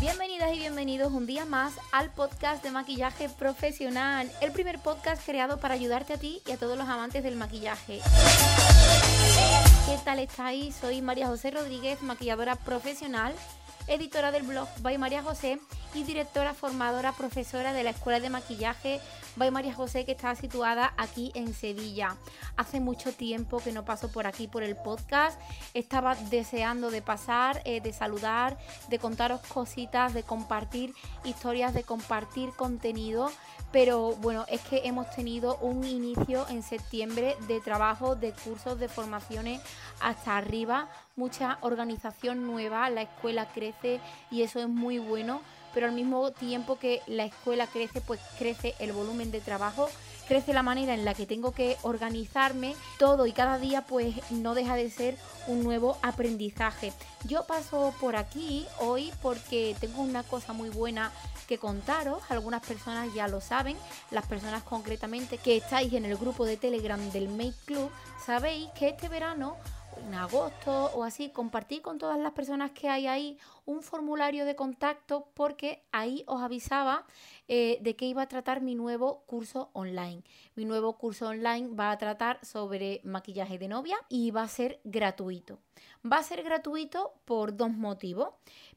Bienvenidas y bienvenidos un día más al podcast de maquillaje profesional, el primer podcast creado para ayudarte a ti y a todos los amantes del maquillaje. ¿Qué tal estáis? Soy María José Rodríguez, maquilladora profesional, editora del blog By María José y directora formadora profesora de la Escuela de Maquillaje By María José que está situada aquí en Sevilla. Hace mucho tiempo que no paso por aquí por el podcast. Estaba deseando de pasar, eh, de saludar, de contaros cositas, de compartir historias, de compartir contenido. Pero bueno, es que hemos tenido un inicio en septiembre de trabajo, de cursos, de formaciones hasta arriba. Mucha organización nueva, la escuela crece y eso es muy bueno pero al mismo tiempo que la escuela crece, pues crece el volumen de trabajo, crece la manera en la que tengo que organizarme, todo y cada día pues no deja de ser un nuevo aprendizaje. Yo paso por aquí hoy porque tengo una cosa muy buena que contaros, algunas personas ya lo saben, las personas concretamente que estáis en el grupo de Telegram del Make Club, sabéis que este verano en agosto o así, compartir con todas las personas que hay ahí un formulario de contacto porque ahí os avisaba eh, de que iba a tratar mi nuevo curso online. Mi nuevo curso online va a tratar sobre maquillaje de novia y va a ser gratuito. Va a ser gratuito por dos motivos.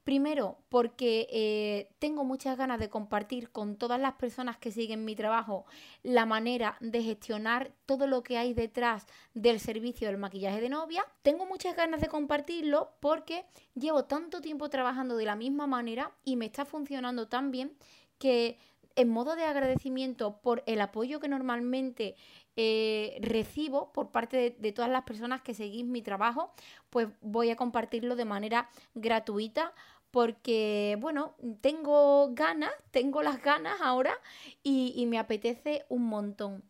Primero, porque eh, tengo muchas ganas de compartir con todas las personas que siguen mi trabajo la manera de gestionar todo lo que hay detrás del servicio del maquillaje de novia. Tengo muchas ganas de compartirlo porque llevo tanto tiempo trabajando de la misma manera y me está funcionando tan bien que en modo de agradecimiento por el apoyo que normalmente eh, recibo por parte de, de, todas las personas que seguís mi trabajo, pues voy a compartirlo de manera gratuita porque, bueno, tengo ganas, tengo las ganas ahora y, me apetece un montón.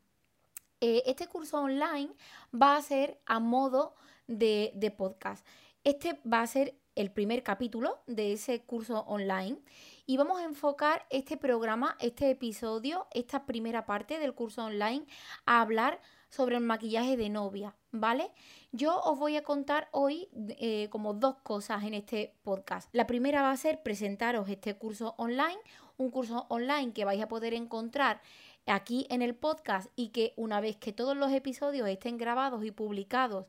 Eh, este curso online va a ser a modo de, podcast. Este va a ser el primer capítulo de ese curso online y vamos a enfocar este programa, este episodio, esta primera parte del curso online a hablar el maquillaje de novia, ¿vale? Yo os voy a contar hoy eh, como dos cosas en este podcast. La primera va a ser presentaros este curso online, un curso online que vais a poder encontrar aquí en el podcast y que una vez que todos los episodios estén grabados y publicados,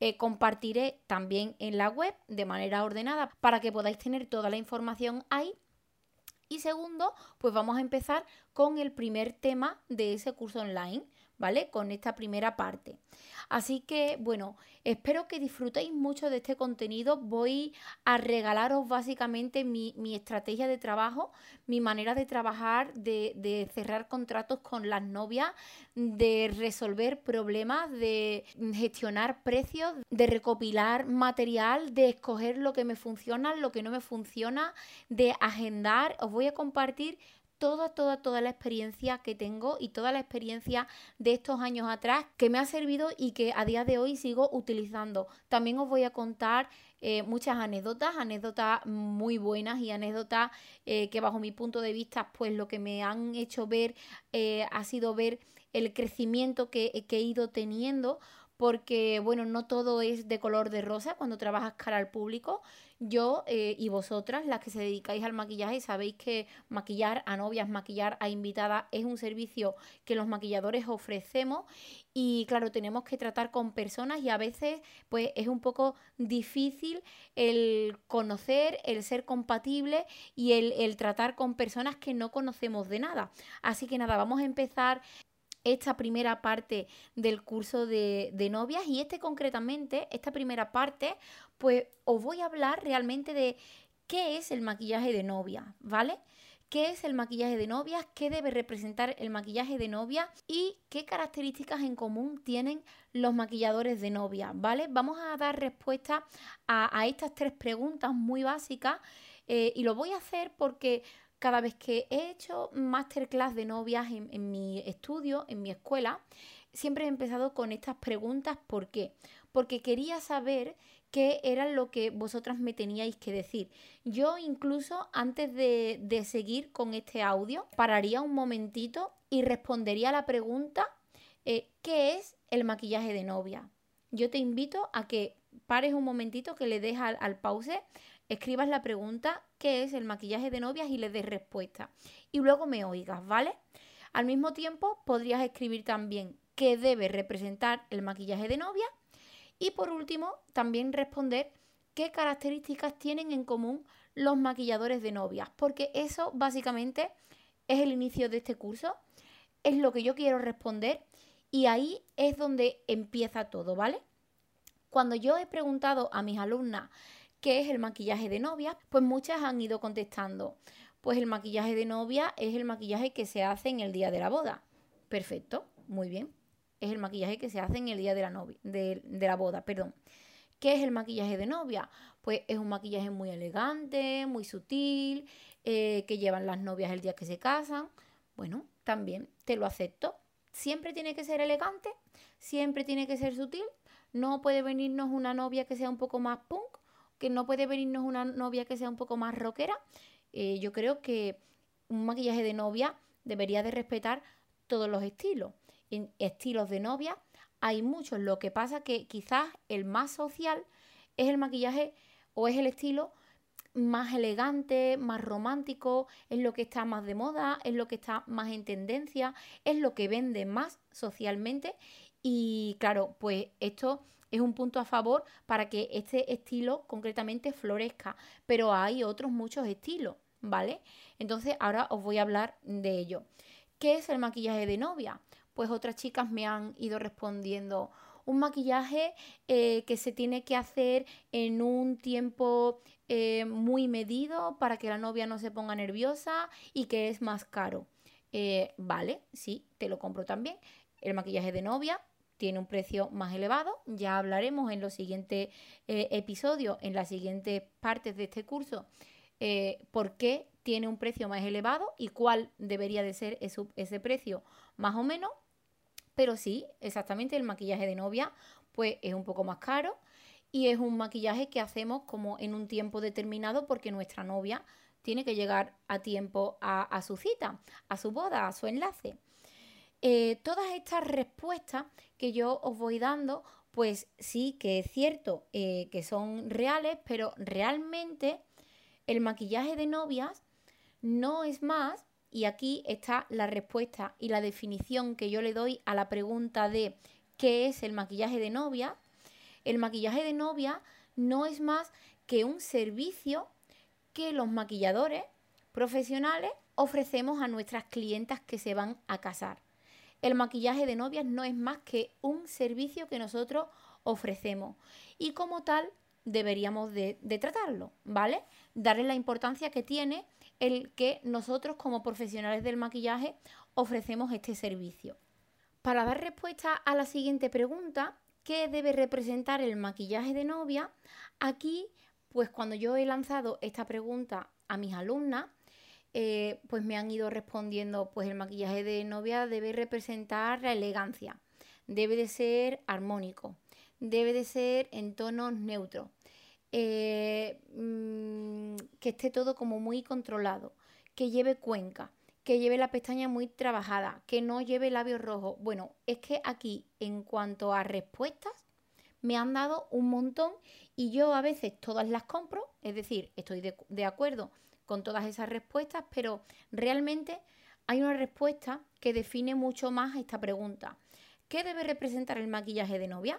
eh, compartiré también en la web de manera ordenada para que podáis tener toda la información ahí. Y segundo, pues vamos a empezar con el primer tema de ese curso online. ¿Vale? Con esta primera parte. Así que, bueno, espero que disfrutéis mucho de este contenido. Voy a regalaros básicamente mi, estrategia de trabajo, mi manera de trabajar, de, de, cerrar contratos con las novias, de resolver problemas, de gestionar precios, de recopilar material, de escoger lo que me funciona, lo que no me funciona, de agendar. Os voy a compartir toda, toda, toda la experiencia que tengo y toda la experiencia de estos años atrás que me ha servido y que a día de hoy sigo utilizando. También os voy a contar eh, muchas anécdotas, anécdotas muy buenas y anécdotas eh, que bajo mi punto de vista, pues lo que me han hecho ver eh, ha sido ver el crecimiento que, que he ido teniendo porque bueno, no todo es de color de rosa cuando trabajas cara al público. Yo eh, y vosotras, las que se dedicáis al maquillaje, sabéis que maquillar a novias, maquillar a invitadas es un servicio que los maquilladores ofrecemos y claro, tenemos que tratar con personas y a veces pues es un poco difícil el conocer, el ser compatible y el, el tratar con personas que no conocemos de nada. Así que nada, vamos a empezar esta primera parte del curso de, novias y este concretamente, esta primera parte, pues os voy a hablar realmente de qué es el maquillaje de novia, ¿vale? ¿Qué es el maquillaje de novias? ¿Qué debe representar el maquillaje de novia? ¿Y qué características en común tienen los maquilladores de novia? ¿Vale? Vamos a dar respuesta a, estas tres preguntas muy básicas eh, y lo voy a hacer porque cada vez que he hecho masterclass de novias en, mi estudio, en mi escuela, siempre he empezado con estas preguntas. ¿Por qué? Porque quería saber qué era lo que vosotras me teníais que decir. Yo incluso antes de, de seguir con este audio, pararía un momentito y respondería a la pregunta, eh, ¿qué es el maquillaje de novia? Yo te invito a que pares un momentito, que le des al, al pause, escribas la pregunta, ¿qué es el maquillaje de novias? y le des respuesta. Y luego me oigas, ¿vale? Al mismo tiempo, podrías escribir también qué debe representar el maquillaje de novia y por último, también responder qué características tienen en común los maquilladores de novias, porque eso básicamente es el inicio de este curso, es lo que yo quiero responder y ahí es donde empieza todo, ¿vale? Cuando yo he preguntado a mis alumnas qué es el maquillaje de novia, pues muchas han ido contestando, pues el maquillaje de novia es el maquillaje que se hace en el día de la boda. Perfecto, muy bien es el maquillaje que se hace en el día de la, novia, de, la boda. Perdón. ¿Qué es el maquillaje de novia? Pues es un maquillaje muy elegante, muy sutil, eh, que llevan las novias el día que se casan. Bueno, también te lo acepto. Siempre tiene que ser elegante, siempre tiene que ser sutil. No puede venirnos una novia que sea un poco más punk, que no puede venirnos una novia que sea un poco más rockera. Eh, yo creo que un maquillaje de novia debería de respetar todos los estilos en estilos de novia hay muchos. Lo que pasa que quizás el más social es el maquillaje o es el estilo más elegante, más romántico, es lo que está más de moda, es lo que está más en tendencia, es lo que vende más socialmente y claro, pues esto es un punto a favor para que este estilo concretamente florezca, pero hay otros muchos estilos, ¿vale? Entonces ahora os voy a hablar de ello. ¿Qué es el maquillaje de novia? pues otras chicas me han ido respondiendo un maquillaje eh, que se tiene que hacer en un tiempo eh, muy medido para que la novia no se ponga nerviosa y que es más caro. Eh, vale, sí, te lo compro también. El maquillaje de novia tiene un precio más elevado. Ya hablaremos en los siguientes episodios, en las siguientes partes de este curso, por qué tiene un precio más elevado y cuál debería de ser ese precio más o menos. Pero sí, exactamente, el maquillaje de novia pues es un poco más caro y es un maquillaje que hacemos como en un tiempo determinado porque nuestra novia tiene que llegar a tiempo a, su cita, a su boda, a su enlace. Eh, todas estas respuestas que yo os voy dando, pues sí que es cierto eh, que son reales, pero realmente el maquillaje de novias no es más y aquí está la respuesta y la definición que yo le doy a la pregunta de ¿qué es el maquillaje de novia? El maquillaje de novia no es más que un servicio que los maquilladores profesionales ofrecemos a nuestras clientas que se van a casar. El maquillaje de novias no es más que un servicio que nosotros ofrecemos y como tal deberíamos de, de tratarlo, ¿vale? Darle la importancia que tiene el que nosotros como profesionales del maquillaje ofrecemos este servicio. Para dar respuesta a la siguiente pregunta, ¿qué debe representar el maquillaje de novia? Aquí, pues cuando yo he lanzado esta pregunta a mis alumnas, eh, pues me han ido respondiendo, pues el maquillaje de novia debe representar la elegancia, debe de ser armónico, debe de ser en tonos neutros, eh, mm, que esté todo como muy controlado, que lleve cuenca, que lleve la pestaña muy trabajada, que no lleve labios rojos. Bueno, es que aquí en cuanto a respuestas me han dado un montón y yo a veces todas las compro, es decir, estoy de, de acuerdo con todas esas respuestas, pero realmente hay una respuesta que define mucho más esta pregunta. ¿Qué debe representar el maquillaje de novia?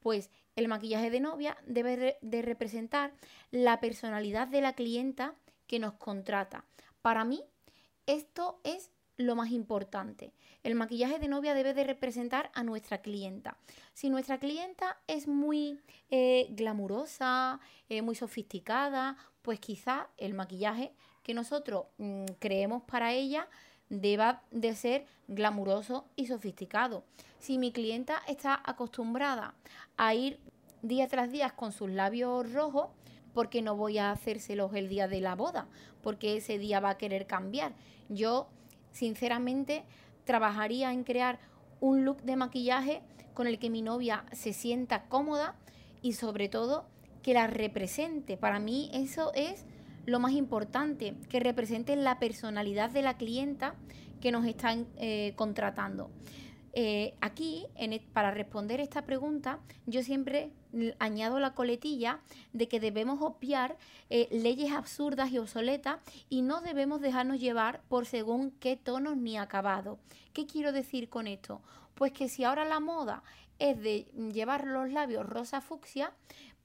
Pues el maquillaje de novia debe de representar la personalidad de la clienta que nos contrata. Para mí, esto es lo más importante. El maquillaje de novia debe de representar a nuestra clienta. Si nuestra clienta es muy eh, glamurosa, eh, muy sofisticada, pues quizá el maquillaje que nosotros mm, creemos para ella deba de ser glamuroso y sofisticado. Si mi clienta está acostumbrada a ir día tras día con sus labios rojos, ¿por qué no voy a hacérselos el día de la boda? Porque ese día va a querer cambiar. Yo, sinceramente, trabajaría en crear un look de maquillaje con el que mi novia se sienta cómoda y sobre todo que la represente. Para mí eso es lo más importante, que represente la personalidad de la clienta que nos están eh, contratando. Eh, aquí, e, para responder esta pregunta, yo siempre añado la coletilla de que debemos obviar eh, leyes absurdas y obsoletas y no debemos dejarnos llevar por según qué tonos ni acabado. ¿Qué quiero decir con esto? Pues que si ahora la moda es de llevar los labios rosa fucsia,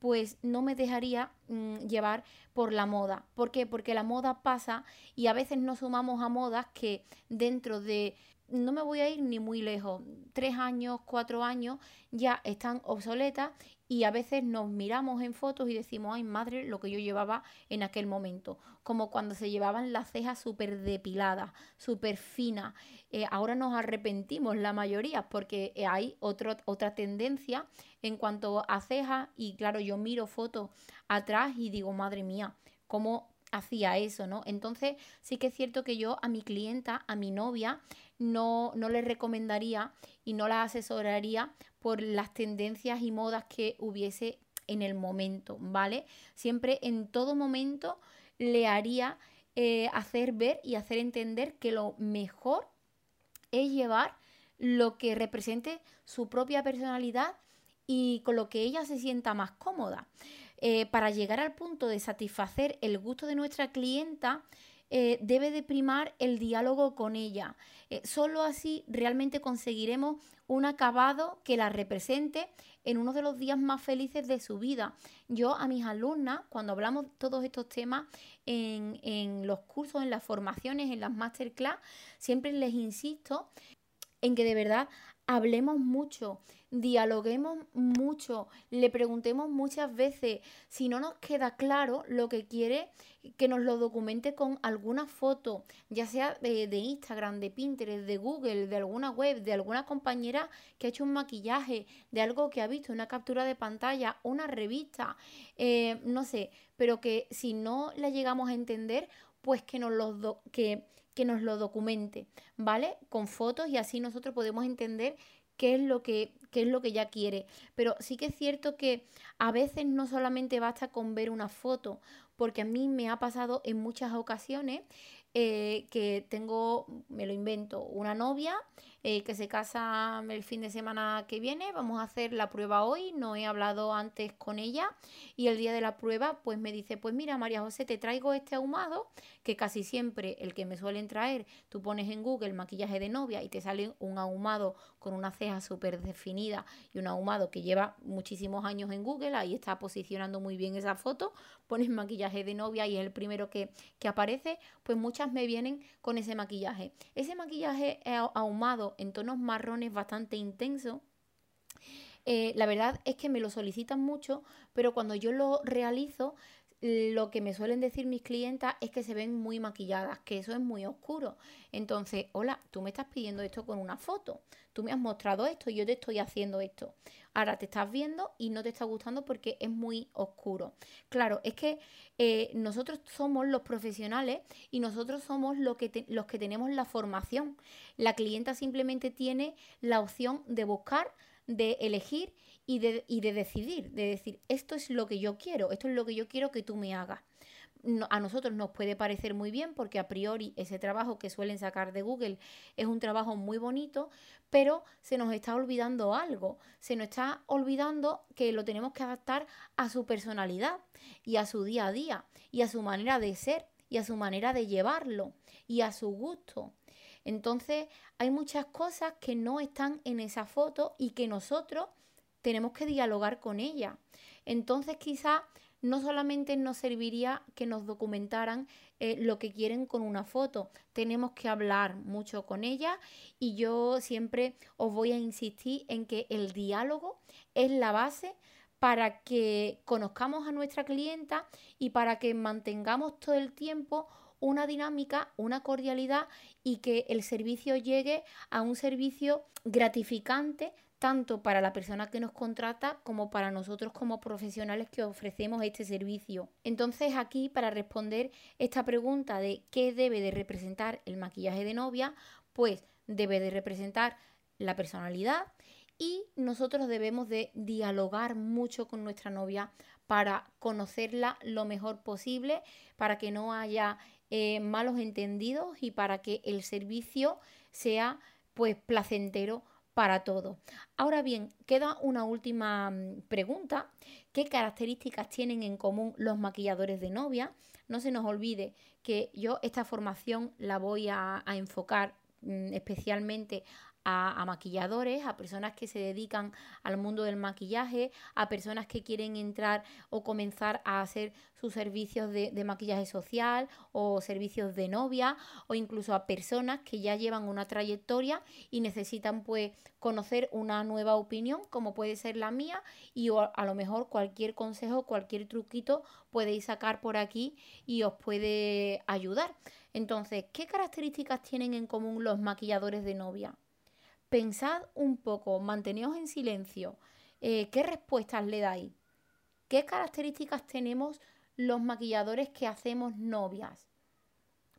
pues no me dejaría mm, llevar por la moda. ¿Por qué? Porque la moda pasa y a veces nos sumamos a modas que dentro de no me voy a ir ni muy lejos, tres años, cuatro años ya están obsoletas y a veces nos miramos en fotos y decimos, ay madre, lo que yo llevaba en aquel momento, como cuando se llevaban las cejas súper depiladas, súper finas. Eh, ahora nos arrepentimos la mayoría porque hay otro, otra tendencia en cuanto a cejas y claro, yo miro fotos atrás y digo, madre mía, cómo hacía eso, ¿no? Entonces sí que es cierto que yo a mi clienta, a mi novia, no, no le recomendaría y no la asesoraría por las tendencias y modas que hubiese en el momento, ¿vale? Siempre en todo momento le haría eh, hacer ver y hacer entender que lo mejor es llevar lo que represente su propia personalidad y con lo que ella se sienta más cómoda. Eh, para llegar al punto de satisfacer el gusto de nuestra clienta, eh, debe de primar el diálogo con ella. Eh, solo así realmente conseguiremos un acabado que la represente en uno de los días más felices de su vida. Yo a mis alumnas, cuando hablamos todos estos temas en, en los cursos, en las formaciones, en las masterclass, siempre les insisto en que de verdad hablemos mucho, dialoguemos mucho, le preguntemos muchas veces. Si no nos queda claro lo que quiere, que nos lo documente con alguna foto, ya sea de, Instagram, de Pinterest, de Google, de alguna web, de alguna compañera que ha hecho un maquillaje, de algo que ha visto, una captura de pantalla, una revista, eh, no sé, pero que si no la llegamos a entender, pues que nos lo, que, que nos lo documente, ¿vale? Con fotos y así nosotros podemos entender qué es lo que qué es lo que ya quiere. Pero sí que es cierto que a veces no solamente basta con ver una foto, porque a mí me ha pasado en muchas ocasiones eh, que tengo, me lo invento, una novia eh, que se casa el fin de semana que viene, vamos a hacer la prueba hoy, no he hablado antes con ella. Y el día de la prueba pues me dice, pues mira María José, te traigo este ahumado, que casi siempre el que me suelen traer, tú pones en Google maquillaje de novia y te sale un ahumado con una ceja súper definida y un ahumado que lleva muchísimos años en Google, ahí está posicionando muy bien esa foto, pones maquillaje de novia y es el primero que, que aparece, pues muchas me vienen con ese maquillaje. Ese maquillaje ahumado en tonos marrones bastante intenso. Eh, la verdad es que me lo solicitan mucho, pero cuando yo lo realizo lo que me suelen decir mis clientas es que se ven muy maquilladas, que eso es muy oscuro. Entonces, hola, tú me estás pidiendo esto con una foto, tú me has mostrado esto yo te estoy haciendo esto. Ahora te estás viendo y no te está gustando porque es muy oscuro. Claro, es que eh, nosotros somos los profesionales y nosotros somos que, los que tenemos la formación. La clienta simplemente tiene la opción de buscar de elegir y de, y de decidir, de decir, esto es lo que yo quiero, esto es lo que yo quiero que tú me hagas. a nosotros nos puede parecer muy bien porque a priori ese trabajo que suelen sacar de Google es un trabajo muy bonito, pero se nos está olvidando algo, se nos está olvidando que lo tenemos que adaptar a su personalidad y a su día a día y a su manera de ser y a su manera de llevarlo y a su gusto. Entonces hay muchas cosas que no están en esa foto y que nosotros tenemos que dialogar con ella. Entonces quizá no solamente nos serviría que nos documentaran eh, lo que quieren con una foto, tenemos que hablar mucho con ella y yo siempre os voy a insistir en que el diálogo es la base para que conozcamos a nuestra clienta y para que mantengamos todo el tiempo una dinámica, una cordialidad y que el servicio llegue a un servicio gratificante tanto para la persona que nos contrata como para nosotros como profesionales que ofrecemos este servicio. Entonces aquí para responder esta pregunta de qué debe de representar el maquillaje de novia, pues debe de representar la personalidad y nosotros debemos de dialogar mucho con nuestra novia para conocerla lo mejor posible, para que no haya eh, malos entendidos y para que el servicio sea pues placentero para todos. Ahora bien, queda una última mm, pregunta. ¿Qué características tienen en común los maquilladores de novia? No se nos olvide que yo esta formación la voy a, a enfocar mm, a, maquilladores, a personas que se dedican al mundo del maquillaje, a personas que quieren entrar o comenzar a hacer sus servicios de, maquillaje social o servicios de novia o incluso a personas que ya llevan una trayectoria y necesitan pues conocer una nueva opinión como puede ser la mía y a lo mejor cualquier consejo, cualquier truquito podéis sacar por aquí y os puede ayudar. Entonces, ¿qué características tienen en común los maquilladores de novia? Pensad un poco, manteneos en silencio. Eh, ¿Qué respuestas le dais? ¿Qué características tenemos los maquilladores que hacemos novias?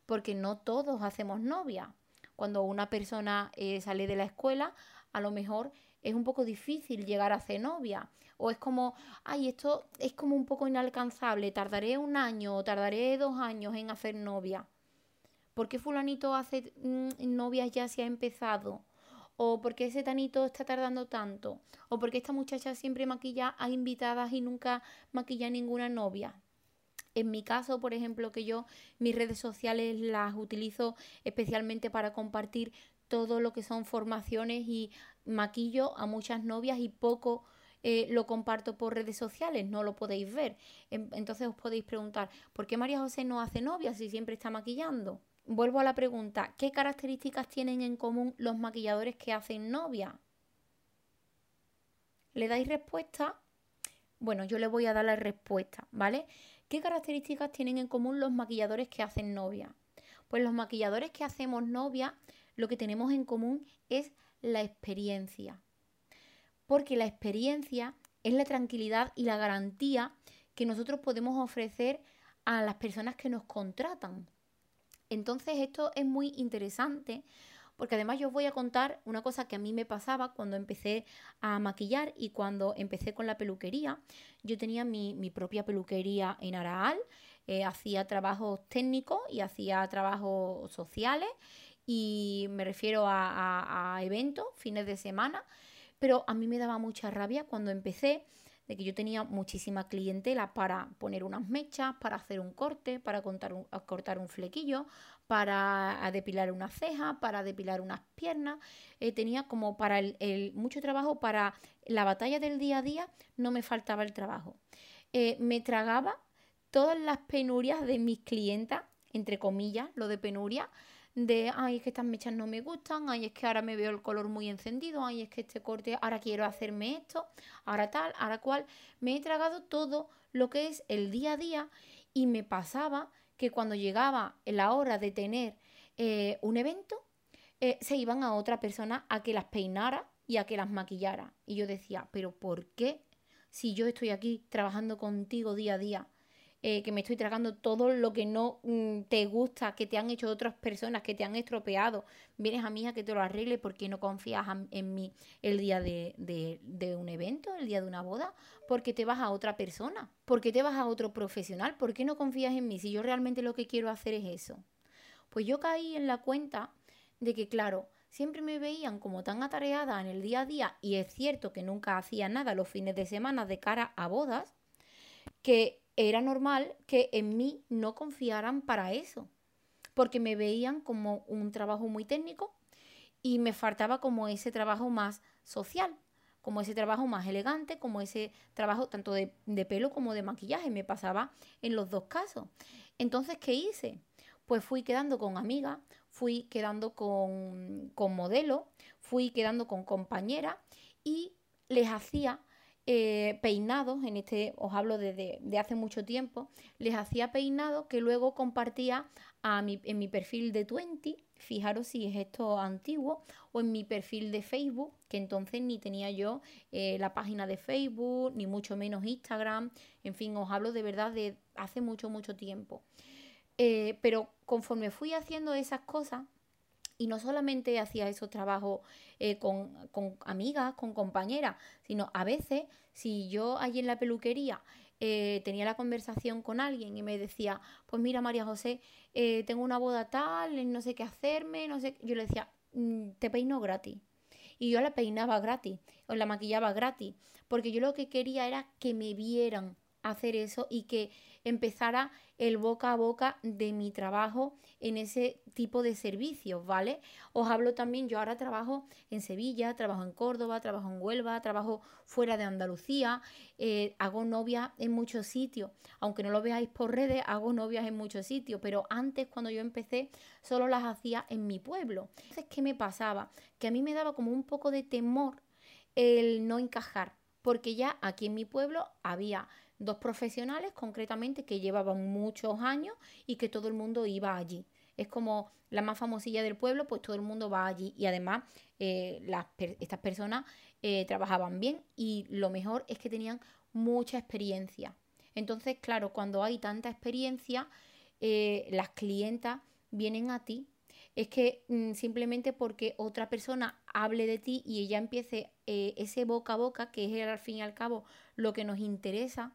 Porque no todos hacemos novia. Cuando una persona eh, sale de la escuela, a lo mejor es un poco difícil llegar a hacer novia. O es como, ay, esto es como un poco inalcanzable, tardaré un año o tardaré dos años en hacer novia. ¿Por qué fulanito hace mm, novias ya se ha empezado? O por qué ese tanito está tardando tanto, o por qué esta muchacha siempre maquilla a invitadas y nunca maquilla a ninguna novia. En mi caso, por ejemplo, que yo mis redes sociales las utilizo especialmente para compartir todo lo que son formaciones y maquillo a muchas novias y poco eh, lo comparto por redes sociales, no lo podéis ver. Entonces os podéis preguntar, ¿por qué María José no hace novia si siempre está maquillando? Vuelvo a la pregunta, ¿qué características tienen en común los maquilladores que hacen novia? ¿Le dais respuesta? Bueno, yo le voy a dar la respuesta, ¿vale? ¿Qué características tienen en común los maquilladores que hacen novia? Pues los maquilladores que hacemos novia, lo que tenemos en común es la experiencia. Porque la experiencia es la tranquilidad y la garantía que nosotros podemos ofrecer a las personas que nos contratan. Entonces esto es muy interesante porque además yo os voy a contar una cosa que a mí me pasaba cuando empecé a maquillar y cuando empecé con la peluquería. Yo tenía mi, propia peluquería en Araal, eh, hacía trabajos técnicos y hacía trabajos sociales y me refiero a, a eventos, fines de semana, pero a mí me daba mucha rabia cuando empecé de que yo tenía muchísima clientela para poner unas mechas, para hacer un corte, para cortar un flequillo, para depilar una ceja, para depilar unas piernas. Eh, tenía como para el, mucho trabajo para la batalla del día a día, no me faltaba el trabajo. Eh, me tragaba todas las penurias de mis clientas, entre comillas, lo de penuria, de, ay, es que estas mechas no me gustan, ay, es que ahora me veo el color muy encendido, ay, es que este corte, ahora quiero hacerme esto, ahora tal, ahora cual. Me he tragado todo lo que es el día a día y me pasaba que cuando llegaba la hora de tener eh, un evento, eh, se iban a otra persona a que las peinara y a que las maquillara. Y yo decía, pero ¿por qué? Si yo estoy aquí trabajando contigo día a día, eh, que me estoy tragando todo lo que no mm, te gusta, que te han hecho otras personas, que te han estropeado. Vienes a mí a que te lo arregle porque no confías en mí el día de, de, un evento, el día de una boda, porque te vas a otra persona, porque te vas a otro profesional, ¿por qué no confías en mí si yo realmente lo que quiero hacer es eso? Pues yo caí en la cuenta de que, claro, siempre me veían como tan atareada en el día a día y es cierto que nunca hacía nada los fines de semana de cara a bodas, que era normal que en mí no confiaran para eso, porque me veían como un trabajo muy técnico y me faltaba como ese trabajo más social, como ese trabajo más elegante, como ese trabajo tanto de, pelo como de maquillaje, me pasaba en los dos casos. Entonces, ¿qué hice? Pues fui quedando con amigas, fui quedando con, con modelos, fui quedando con compañeras y les hacía eh, peinados, en este os hablo de, hace mucho tiempo, les hacía peinados que luego compartía a mi, en mi perfil de Twenty, fijaros si es esto antiguo, o en mi perfil de Facebook, que entonces ni tenía yo eh, la página de Facebook, ni mucho menos Instagram, en fin, os hablo de verdad de hace mucho, mucho tiempo. Eh, pero conforme fui haciendo esas cosas, y no solamente hacía esos trabajos eh, con, amigas, con compañeras, sino a veces, si yo allí en la peluquería eh, tenía la conversación con alguien y me decía, pues mira María José, eh, tengo una boda tal, no sé qué hacerme, no sé, yo le decía, mm, te peino gratis. Y yo la peinaba gratis, o la maquillaba gratis, porque yo lo que quería era que me vieran hacer eso y que empezara el boca a boca de mi trabajo en ese tipo de servicios, ¿vale? Os hablo también, yo ahora trabajo en Sevilla, trabajo en Córdoba, trabajo en Huelva, trabajo fuera de Andalucía, eh, hago novias en muchos sitios, aunque no lo veáis por redes, hago novias en muchos sitios, pero antes cuando yo empecé solo las hacía en mi pueblo. Entonces, ¿qué me pasaba? Que a mí me daba como un poco de temor el no encajar, porque ya aquí en mi pueblo había dos profesionales concretamente que llevaban muchos años y que todo el mundo iba allí. Es como la más famosilla del pueblo, pues todo el mundo va allí y además eh, estas personas eh, trabajaban bien y lo mejor es que tenían mucha experiencia. Entonces, claro, cuando hay tanta experiencia, eh, las clientas vienen a ti. Es que mm, simplemente porque otra persona hable de ti y ella empiece ese boca a boca, que es al fin y al cabo lo que nos interesa,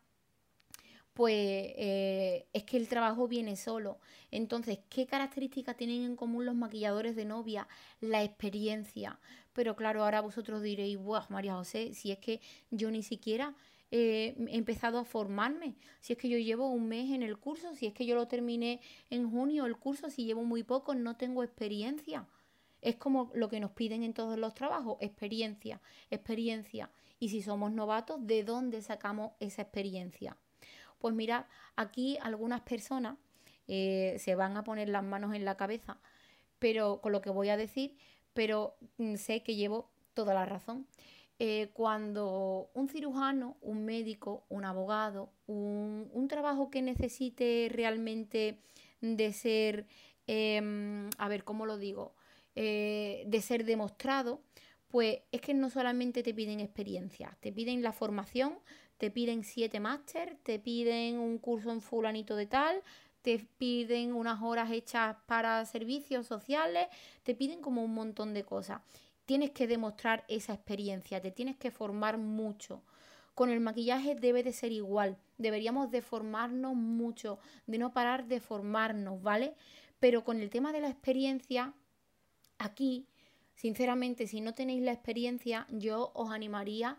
pues eh, es que el trabajo viene solo. Entonces, ¿qué características tienen en común los maquilladores de novia? La experiencia. Pero claro, ahora vosotros diréis, Buah, María José, si es que yo ni siquiera he empezado a formarme, si es que yo llevo un mes en el curso, si es que yo lo terminé en junio el curso, si llevo muy poco, no tengo experiencia. Es como lo que nos piden en todos los trabajos, experiencia, experiencia. Y si somos novatos, ¿de dónde sacamos esa experiencia? Pues mira, aquí algunas personas eh, se van a poner las manos en la cabeza, pero con lo que voy a decir, pero mm, sé que llevo toda la razón. Eh, cuando un cirujano, un médico, un abogado, un, trabajo que necesite realmente de ser, em, a ver, ¿cómo lo digo? Eh, de ser demostrado, pues es que no solamente te piden experiencia, te piden la formación, te piden siete máster, te piden un curso en fulanito de tal, te piden unas horas hechas para servicios sociales, te piden como un montón de cosas. Tienes que demostrar esa experiencia, te tienes que formar mucho. Con el maquillaje debe de ser igual, deberíamos de formarnos mucho, de no parar de formarnos, ¿vale? Pero con el tema de la experiencia, aquí, sinceramente, si no tenéis la experiencia, yo os animaría a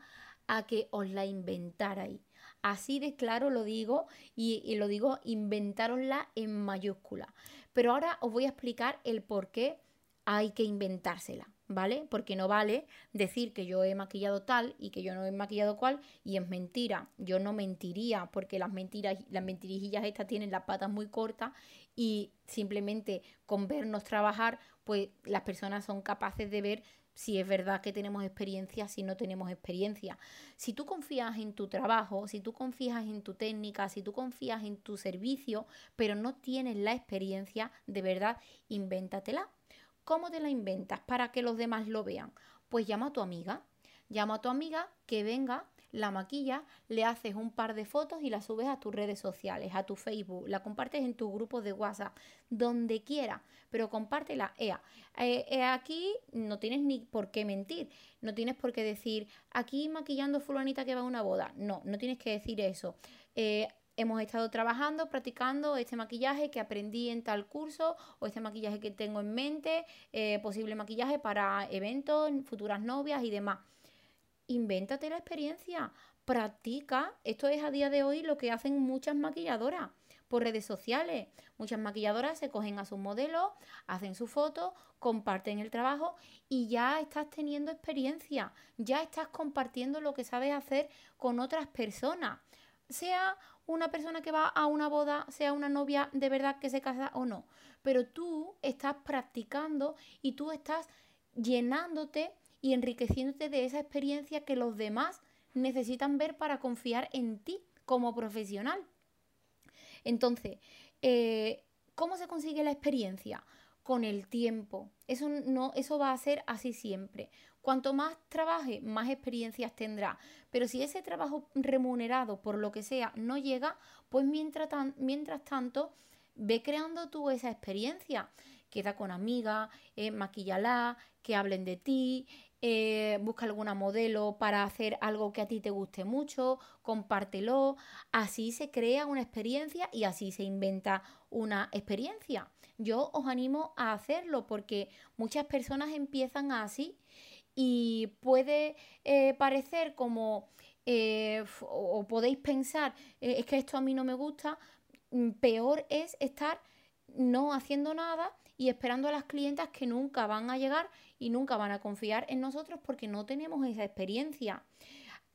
que os la inventarais. Así de claro lo digo y, lo digo inventárosla en mayúscula. Pero ahora os voy a explicar el por qué hay que inventársela, ¿vale? Porque no vale decir que yo he maquillado tal y que yo no he maquillado cual y es mentira. Yo no mentiría porque las mentiras, las mentirijillas estas tienen las patas muy cortas y simplemente con vernos trabajar, pues las personas son capaces de ver si es verdad que tenemos experiencia, si no tenemos experiencia. Si tú confías en tu trabajo, si tú confías en tu técnica, si tú confías en tu servicio, pero no tienes la experiencia, de verdad, invéntatela. ¿Cómo te la inventas para que los demás lo vean? Pues llama a tu amiga. Llama a tu amiga que venga la maquilla, le haces un par de fotos y la subes a tus redes sociales, a tu Facebook, la compartes en tu grupo de WhatsApp, donde quiera, pero compártela. Ea, eh, eh, aquí no tienes ni por qué mentir, no tienes por qué decir, aquí maquillando fulanita que va a una boda. No, no tienes que decir eso. Eh, hemos estado trabajando, practicando este maquillaje que aprendí en tal curso o este maquillaje que tengo en mente, posible maquillaje para eventos, futuras novias y demás invéntate la experiencia, practica. Esto es a día de hoy lo que hacen muchas maquilladoras por redes sociales. Muchas maquilladoras se cogen a sus modelos, hacen su foto, comparten el trabajo y ya estás teniendo experiencia, ya estás compartiendo lo que sabes hacer con otras personas. Sea una persona que va a una boda, sea una novia de verdad que se casa o no. Pero tú estás practicando y tú estás llenándote y enriqueciéndote de esa experiencia que los demás necesitan ver para confiar en ti como profesional. Entonces, eh, ¿cómo se consigue la experiencia? Con el tiempo. Eso, no, eso va a ser así siempre. Cuanto más trabaje, más experiencias tendrá. Pero si ese trabajo remunerado, por lo que sea, no llega, pues mientras, mientras tanto, ve creando tú esa experiencia queda con amigas, eh, maquillala, que hablen de ti, eh, busca alguna modelo para hacer algo que a ti te guste mucho, compártelo, así se crea una experiencia y así se inventa una experiencia. Yo os animo a hacerlo porque muchas personas empiezan así y puede eh, parecer como, eh, o podéis pensar, es que esto a mí no me gusta, mm, peor es estar no haciendo nada y esperando a las clientas que nunca van a llegar y nunca van a confiar en nosotros porque no tenemos esa experiencia.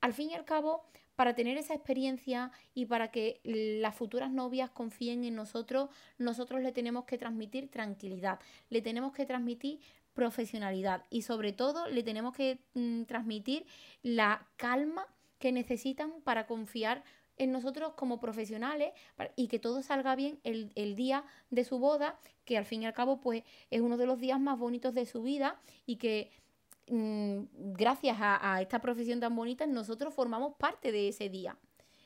Al fin y al cabo, para tener esa experiencia y para que las futuras novias confíen en nosotros, nosotros le tenemos que transmitir tranquilidad, le tenemos que transmitir profesionalidad y sobre todo le tenemos que mm, transmitir la calma que necesitan para confiar en nosotros como profesionales y que todo salga bien el, día de su boda, que al fin y al cabo pues es uno de los días más bonitos de su vida y que mm, gracias a, esta profesión tan bonita nosotros formamos parte de ese día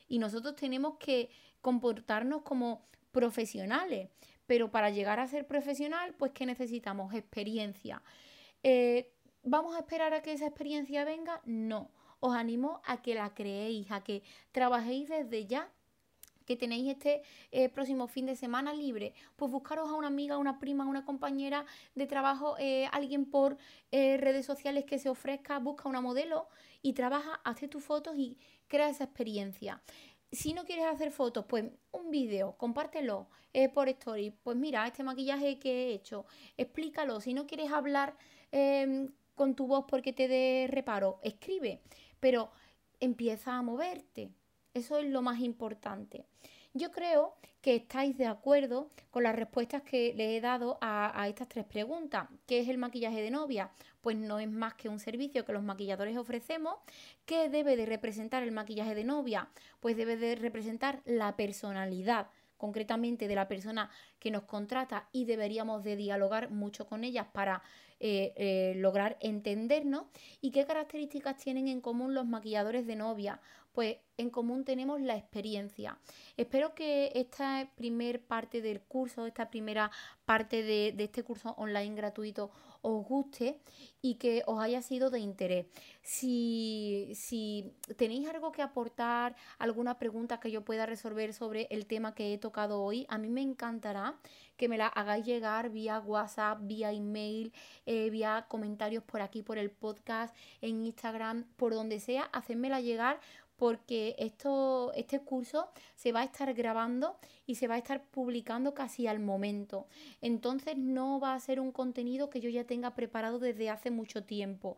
y nosotros tenemos que comportarnos como profesionales, pero para llegar a ser profesional pues que necesitamos experiencia. Eh, ¿Vamos a esperar a que esa experiencia venga? No os animo a que la creéis, a que trabajéis desde ya que tenéis este eh, próximo fin de semana libre, pues buscaros a una amiga, una prima, una compañera de trabajo, eh, alguien por eh, redes sociales que se ofrezca, busca una modelo y trabaja, hace tus fotos y crea esa experiencia. Si no quieres hacer fotos, pues un vídeo, compártelo por story. Pues mira, este maquillaje que he hecho, explícalo. Si no quieres hablar em, con tu voz porque te dé reparo, escribe pero empieza a moverte. Eso es lo más importante. Yo creo que estáis de acuerdo con las respuestas que le he dado a, estas tres preguntas. ¿Qué es el maquillaje de novia? Pues no es más que un servicio que los maquilladores ofrecemos. ¿Qué debe de representar el maquillaje de novia? Pues debe de representar la personalidad concretamente de la persona que nos contrata y deberíamos de dialogar mucho con ellas para eh, eh, lograr entendernos. ¿Y qué características tienen en común los maquilladores de novia? Pues en común tenemos la experiencia. Espero que esta primer parte del curso, esta primera parte de, de este curso online gratuito os guste y que os haya sido de interés. Si, si tenéis algo que aportar, alguna pregunta que yo pueda resolver sobre el tema que he tocado hoy, a mí me encantará que me la hagáis llegar vía WhatsApp, vía email, eh, vía comentarios por aquí, por el podcast, en Instagram, por donde sea, hacérmela llegar porque esto, este curso se va a estar grabando y se va a estar publicando casi al momento. Entonces no va a ser un contenido que yo ya tenga preparado desde hace mucho tiempo.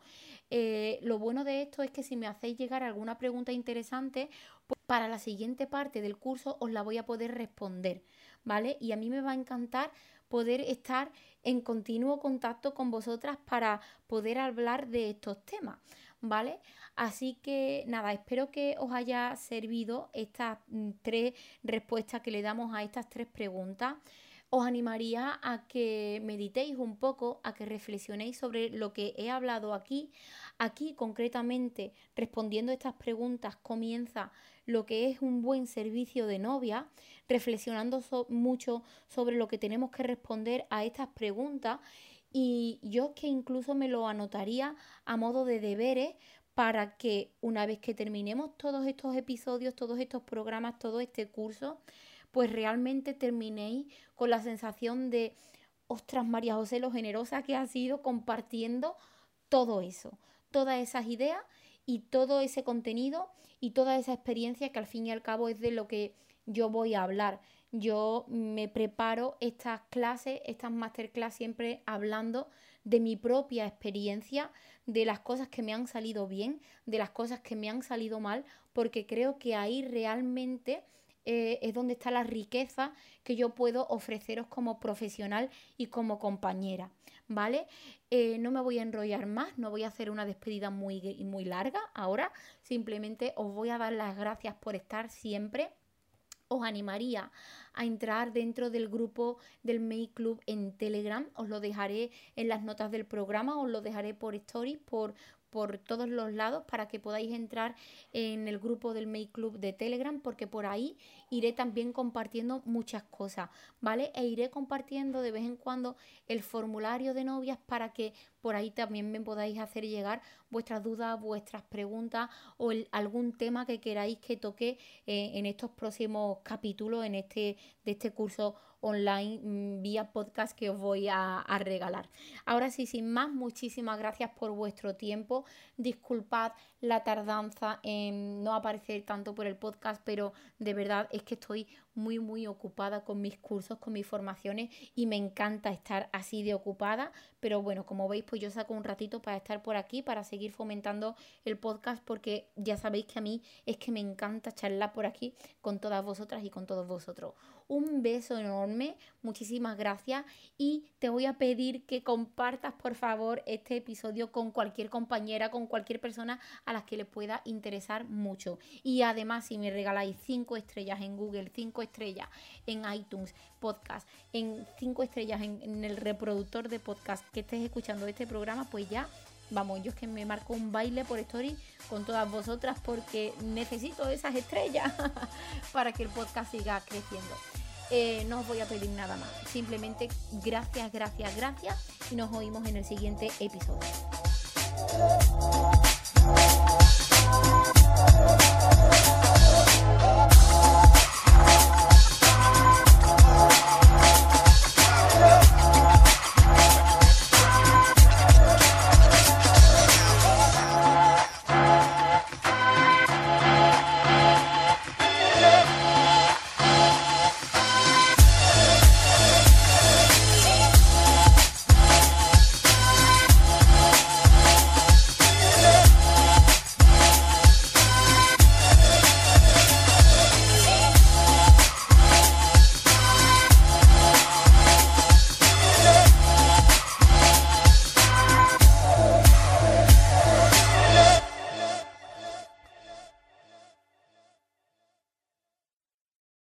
Eh, lo bueno de esto es que si me hacéis llegar alguna pregunta interesante, pues para la siguiente parte del curso os la voy a poder responder, ¿vale? Y a mí me va a encantar poder estar en continuo contacto con vosotras para poder hablar de estos temas, ¿vale? Así que nada, espero que os haya servido estas mm, tres respuestas que le damos a estas tres preguntas. Os animaría a que meditéis un poco, a que reflexionéis sobre lo que he hablado aquí. Aquí concretamente, respondiendo estas preguntas, comienza lo que es un buen servicio de novia, reflexionando mucho sobre lo que tenemos que responder a estas preguntas y yo que incluso me lo anotaría a modo de deberes para que una vez que terminemos todos estos episodios, todos estos programas, todo este curso, pues realmente terminéis con la sensación de, ostras, María José, lo generosa que ha sido compartiendo todo eso, todas esas ideas y todo ese contenido y toda esa experiencia que al fin y al cabo es de lo que yo voy a hablar. Yo me preparo estas clases, estas masterclass siempre hablando de mi propia experiencia, de las cosas que me han salido bien, de las cosas que me han salido mal, porque creo que ahí realmente eh, es donde está la riqueza que yo puedo ofreceros como profesional y como compañera, ¿vale? Eh, no me voy a enrollar más, no voy a hacer una despedida muy, muy larga ahora, simplemente os voy a dar las gracias por estar siempre os animaría a entrar dentro del grupo del Make Club en Telegram. Os lo dejaré en las notas del programa, os lo dejaré por stories, por, por todos los lados para que podáis entrar en el grupo del Make Club de Telegram porque por ahí iré también compartiendo muchas cosas, ¿vale? E iré compartiendo de vez en cuando el formulario de novias para que por ahí también me podáis hacer llegar vuestras dudas, vuestras preguntas o algún tema que queráis que toque eh, en estos próximos capítulos en este, de este curso online mm, vía podcast que os voy a, regalar. Ahora sí, sin más, muchísimas gracias por vuestro tiempo. Disculpad la tardanza en no aparecer tanto por el podcast, pero de verdad es que estoy muy, muy ocupada con mis cursos, con mis formaciones y me encanta estar así de ocupada. Pero bueno, como veis, pues yo saco un ratito para estar por aquí, para seguir fomentando el podcast, porque ya sabéis que a mí es que me encanta charlar por aquí con todas vosotras y con todos vosotros. Un beso enorme, muchísimas gracias y te voy a pedir que compartas por favor este episodio con cualquier compañera, con cualquier persona a la que le pueda interesar mucho. Y además, si me regaláis 5 estrellas en Google, 5 estrellas en iTunes Podcast, en 5 estrellas en, en el reproductor de podcast que estés escuchando este programa, pues ya vamos, yo es que me marco un baile por story con todas vosotras porque necesito esas estrellas para que el podcast siga creciendo. Eh, no os voy a pedir nada más. Simplemente gracias, gracias, gracias y nos oímos en el siguiente episodio.